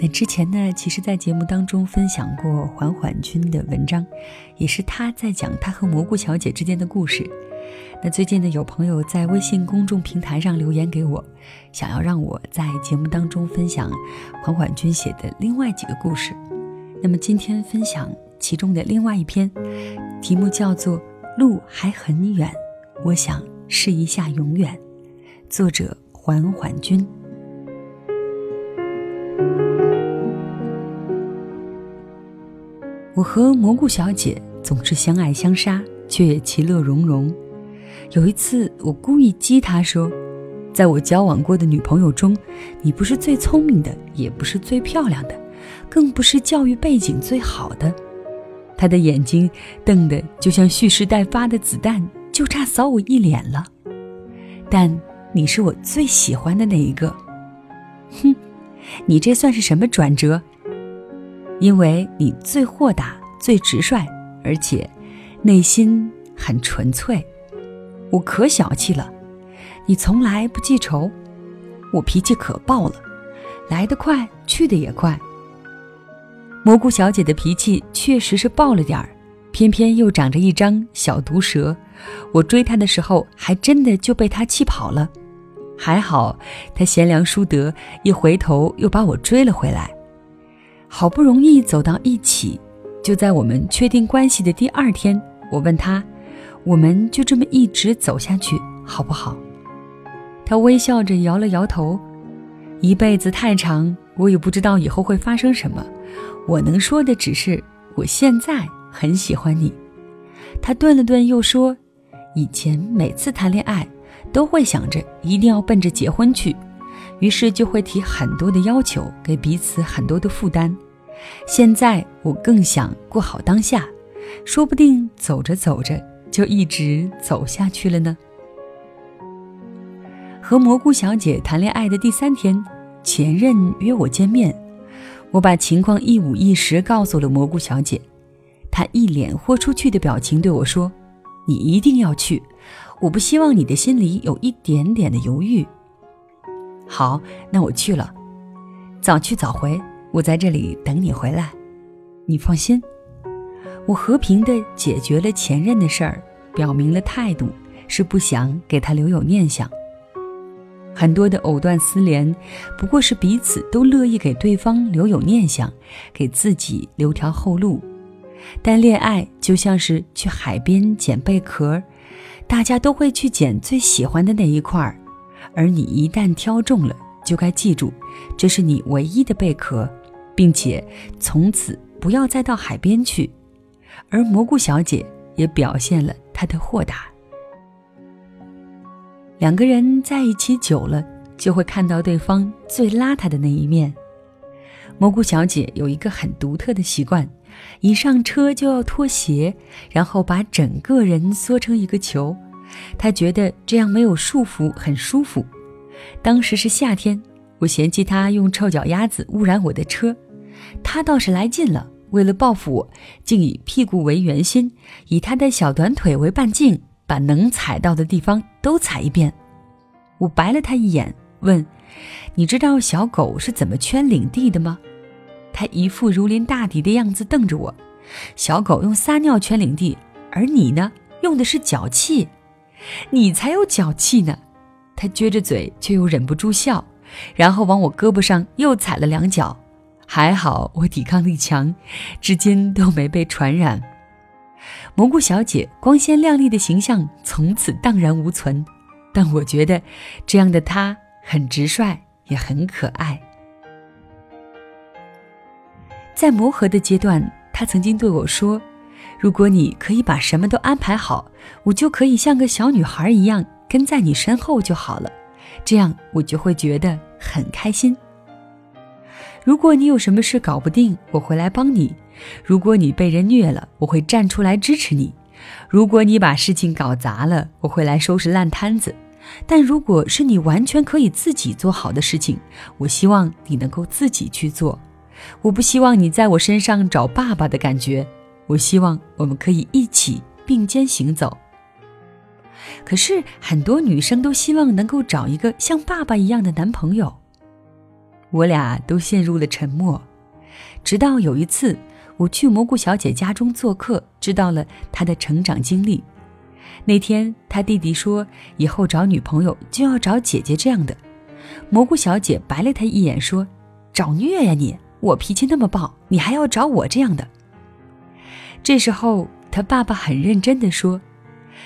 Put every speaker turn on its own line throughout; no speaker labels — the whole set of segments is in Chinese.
那之前呢，其实，在节目当中分享过缓缓君的文章，也是他在讲他和蘑菇小姐之间的故事。那最近呢，有朋友在微信公众平台上留言给我，想要让我在节目当中分享缓缓君写的另外几个故事。那么今天分享其中的另外一篇，题目叫做《路还很远，我想试一下永远》，作者缓缓君。我和蘑菇小姐总是相爱相杀，却也其乐融融。有一次，我故意激她说：“在我交往过的女朋友中，你不是最聪明的，也不是最漂亮的，更不是教育背景最好的。”她的眼睛瞪得就像蓄势待发的子弹，就差扫我一脸了。但你是我最喜欢的那一个。哼，你这算是什么转折？因为你最豁达、最直率，而且内心很纯粹。我可小气了，你从来不记仇，我脾气可爆了，来得快，去得也快。蘑菇小姐的脾气确实是爆了点儿，偏偏又长着一张小毒蛇，我追她的时候还真的就被她气跑了，还好她贤良淑德，一回头又把我追了回来，好不容易走到一起，就在我们确定关系的第二天，我问他。我们就这么一直走下去，好不好？他微笑着摇了摇头。一辈子太长，我也不知道以后会发生什么。我能说的只是，我现在很喜欢你。他顿了顿，又说：“以前每次谈恋爱，都会想着一定要奔着结婚去，于是就会提很多的要求，给彼此很多的负担。现在我更想过好当下，说不定走着走着。”就一直走下去了呢。和蘑菇小姐谈恋爱的第三天，前任约我见面，我把情况一五一十告诉了蘑菇小姐，她一脸豁出去的表情对我说：“你一定要去，我不希望你的心里有一点点的犹豫。”好，那我去了，早去早回，我在这里等你回来，你放心。我和平的解决了前任的事儿，表明了态度，是不想给他留有念想。很多的藕断丝连，不过是彼此都乐意给对方留有念想，给自己留条后路。但恋爱就像是去海边捡贝壳，大家都会去捡最喜欢的那一块儿，而你一旦挑中了，就该记住，这是你唯一的贝壳，并且从此不要再到海边去。而蘑菇小姐也表现了她的豁达。两个人在一起久了，就会看到对方最邋遢的那一面。蘑菇小姐有一个很独特的习惯，一上车就要脱鞋，然后把整个人缩成一个球。她觉得这样没有束缚，很舒服。当时是夏天，我嫌弃她用臭脚丫子污染我的车，他倒是来劲了。为了报复我，竟以屁股为圆心，以他的小短腿为半径，把能踩到的地方都踩一遍。我白了他一眼，问：“你知道小狗是怎么圈领地的吗？”他一副如临大敌的样子瞪着我：“小狗用撒尿圈领地，而你呢，用的是脚气。你才有脚气呢！”他撅着嘴，却又忍不住笑，然后往我胳膊上又踩了两脚。还好我抵抗力强，至今都没被传染。蘑菇小姐光鲜亮丽的形象从此荡然无存，但我觉得这样的她很直率，也很可爱。在磨合的阶段，她曾经对我说：“如果你可以把什么都安排好，我就可以像个小女孩一样跟在你身后就好了，这样我就会觉得很开心。”如果你有什么事搞不定，我会来帮你；如果你被人虐了，我会站出来支持你；如果你把事情搞砸了，我会来收拾烂摊子。但如果是你完全可以自己做好的事情，我希望你能够自己去做。我不希望你在我身上找爸爸的感觉，我希望我们可以一起并肩行走。可是很多女生都希望能够找一个像爸爸一样的男朋友。我俩都陷入了沉默，直到有一次我去蘑菇小姐家中做客，知道了她的成长经历。那天，他弟弟说：“以后找女朋友就要找姐姐这样的。”蘑菇小姐白了他一眼，说：“找虐呀你！我脾气那么暴，你还要找我这样的？”这时候，他爸爸很认真地说：“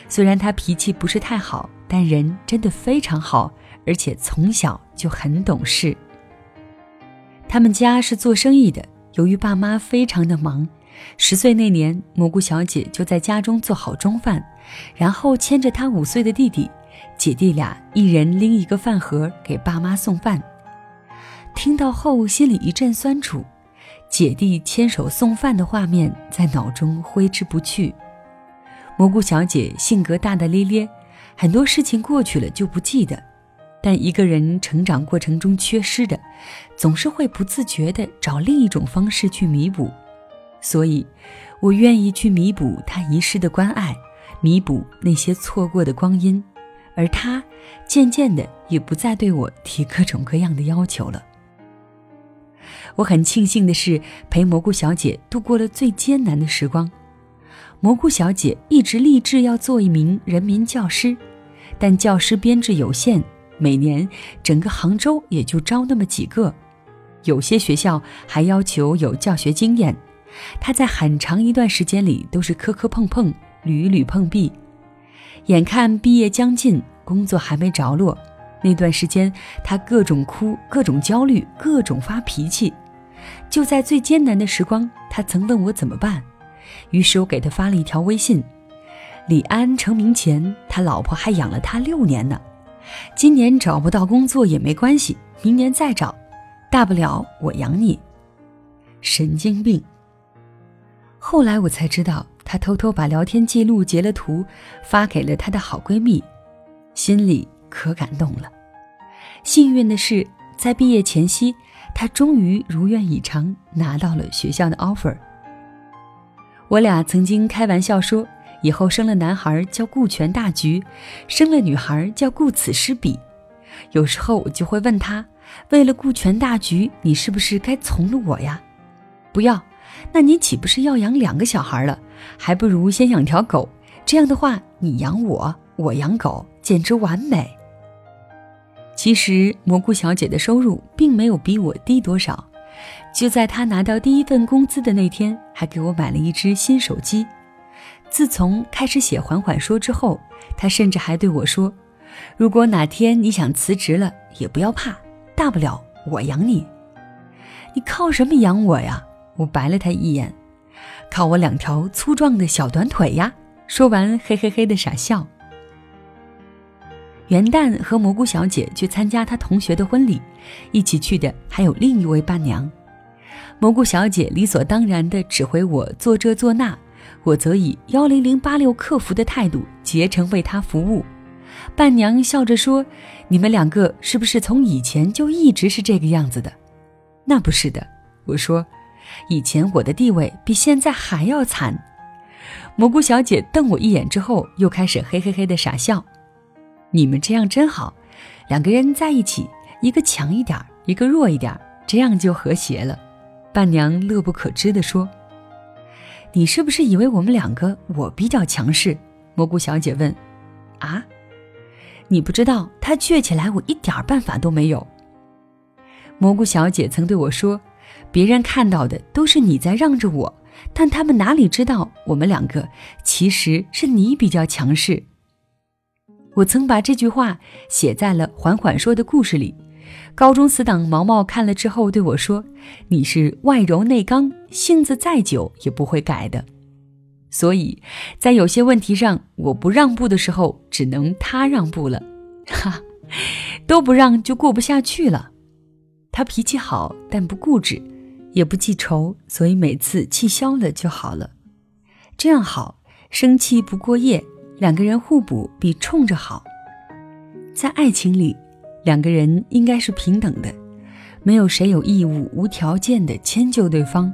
虽然他脾气不是太好，但人真的非常好，而且从小就很懂事。”他们家是做生意的，由于爸妈非常的忙。十岁那年，蘑菇小姐就在家中做好中饭，然后牵着她五岁的弟弟，姐弟俩一人拎一个饭盒给爸妈送饭。听到后，心里一阵酸楚，姐弟牵手送饭的画面在脑中挥之不去。蘑菇小姐性格大大咧咧，很多事情过去了就不记得，但一个人成长过程中缺失的，总是会不自觉地找另一种方式去弥补。所以，我愿意去弥补他遗失的关爱，弥补那些错过的光阴，而他渐渐的也不再对我提各种各样的要求了。我很庆幸的是，陪蘑菇小姐度过了最艰难的时光。蘑菇小姐一直立志要做一名人民教师，但教师编制有限，每年整个杭州也就招那么几个，有些学校还要求有教学经验。他在很长一段时间里都是磕磕碰碰、屡屡碰壁，眼看毕业将近，工作还没着落，那段时间他各种哭、各种焦虑、各种发脾气。就在最艰难的时光，他曾问我怎么办，于是我给他发了一条微信：“李安成名前，他老婆还养了他六年呢，今年找不到工作也没关系，明年再找，大不了我养你。”神经病。后来我才知道，她偷偷把聊天记录截了图，发给了她的好闺蜜，心里可感动了。幸运的是，在毕业前夕，她终于如愿以偿拿到了学校的 offer。我俩曾经开玩笑说，以后生了男孩叫顾全大局，生了女孩叫顾此失彼。有时候我就会问他，为了顾全大局，你是不是该从了我呀？不要。那你岂不是要养两个小孩了？还不如先养条狗，这样的话，你养我，我养狗，简直完美。其实蘑菇小姐的收入并没有比我低多少，就在她拿到第一份工资的那天，还给我买了一只新手机。自从开始写《缓缓说》之后，他甚至还对我说：“如果哪天你想辞职了，也不要怕，大不了我养你。你靠什么养我呀？”我白了他一眼，靠我两条粗壮的小短腿呀！说完，嘿嘿嘿的傻笑。元旦和蘑菇小姐去参加她同学的婚礼，一起去的还有另一位伴娘。蘑菇小姐理所当然地指挥我做这做那，我则以幺零零八六客服的态度竭诚为他服务。伴娘笑着说：“你们两个是不是从以前就一直是这个样子的？”“那不是的。”我说。以前我的地位比现在还要惨。蘑菇小姐瞪我一眼之后，又开始嘿嘿嘿的傻笑。你们这样真好，两个人在一起，一个强一点，一个弱一点，这样就和谐了。伴娘乐不可支地说：“你是不是以为我们两个我比较强势？”蘑菇小姐问。“啊，你不知道他倔起来，我一点办法都没有。”蘑菇小姐曾对我说。别人看到的都是你在让着我，但他们哪里知道我们两个其实是你比较强势。我曾把这句话写在了缓缓说的故事里。高中死党毛毛看了之后对我说：“你是外柔内刚，性子再久也不会改的。”所以，在有些问题上我不让步的时候，只能他让步了。哈，都不让就过不下去了。他脾气好，但不固执，也不记仇，所以每次气消了就好了。这样好，生气不过夜，两个人互补比冲着好。在爱情里，两个人应该是平等的，没有谁有义务无条件的迁就对方。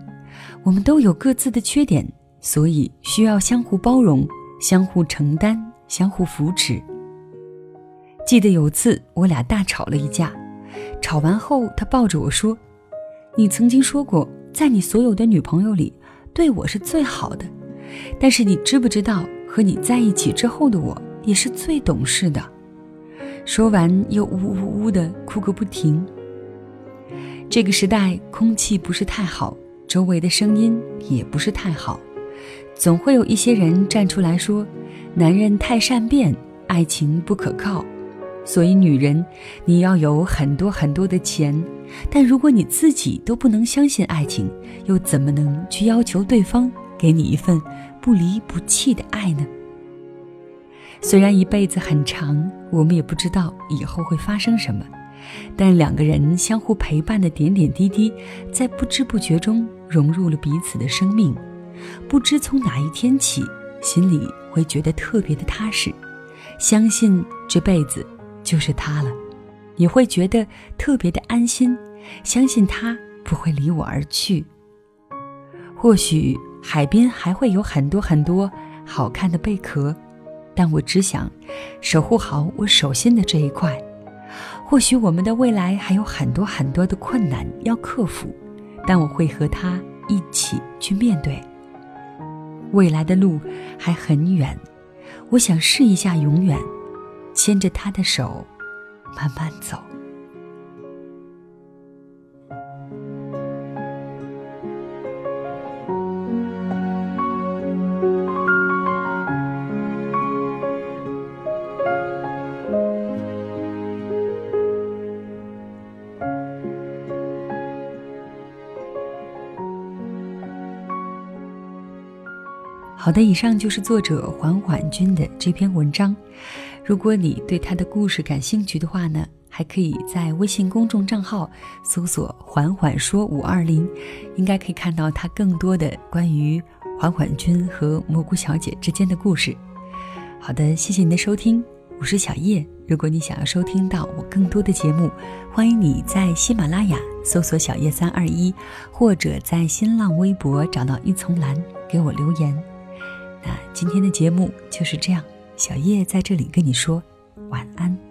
我们都有各自的缺点，所以需要相互包容、相互承担、相互扶持。记得有次我俩大吵了一架，吵完后他抱着我说：“你曾经说过，在你所有的女朋友里，对我是最好的。但是你知不知道，和你在一起之后的我，也是最懂事的。”说完又呜呜呜的哭个不停。这个时代空气不是太好。周围的声音也不是太好，总会有一些人站出来说：“男人太善变，爱情不可靠。”所以，女人，你要有很多很多的钱，但如果你自己都不能相信爱情，又怎么能去要求对方给你一份不离不弃的爱呢？虽然一辈子很长，我们也不知道以后会发生什么，但两个人相互陪伴的点点滴滴，在不知不觉中。融入了彼此的生命，不知从哪一天起，心里会觉得特别的踏实，相信这辈子就是他了，也会觉得特别的安心，相信他不会离我而去。或许海边还会有很多很多好看的贝壳，但我只想守护好我手心的这一块。或许我们的未来还有很多很多的困难要克服。但我会和他一起去面对。未来的路还很远，我想试一下永远，牵着他的手，慢慢走。好的，以上就是作者缓缓君的这篇文章。如果你对他的故事感兴趣的话呢，还可以在微信公众账号搜索“缓缓说五二零”，应该可以看到他更多的关于缓缓君和蘑菇小姐之间的故事。好的，谢谢您的收听，我是小叶。如果你想要收听到我更多的节目，欢迎你在喜马拉雅搜索“小叶三二一”，或者在新浪微博找到一丛蓝给我留言。那今天的节目就是这样，小叶在这里跟你说晚安。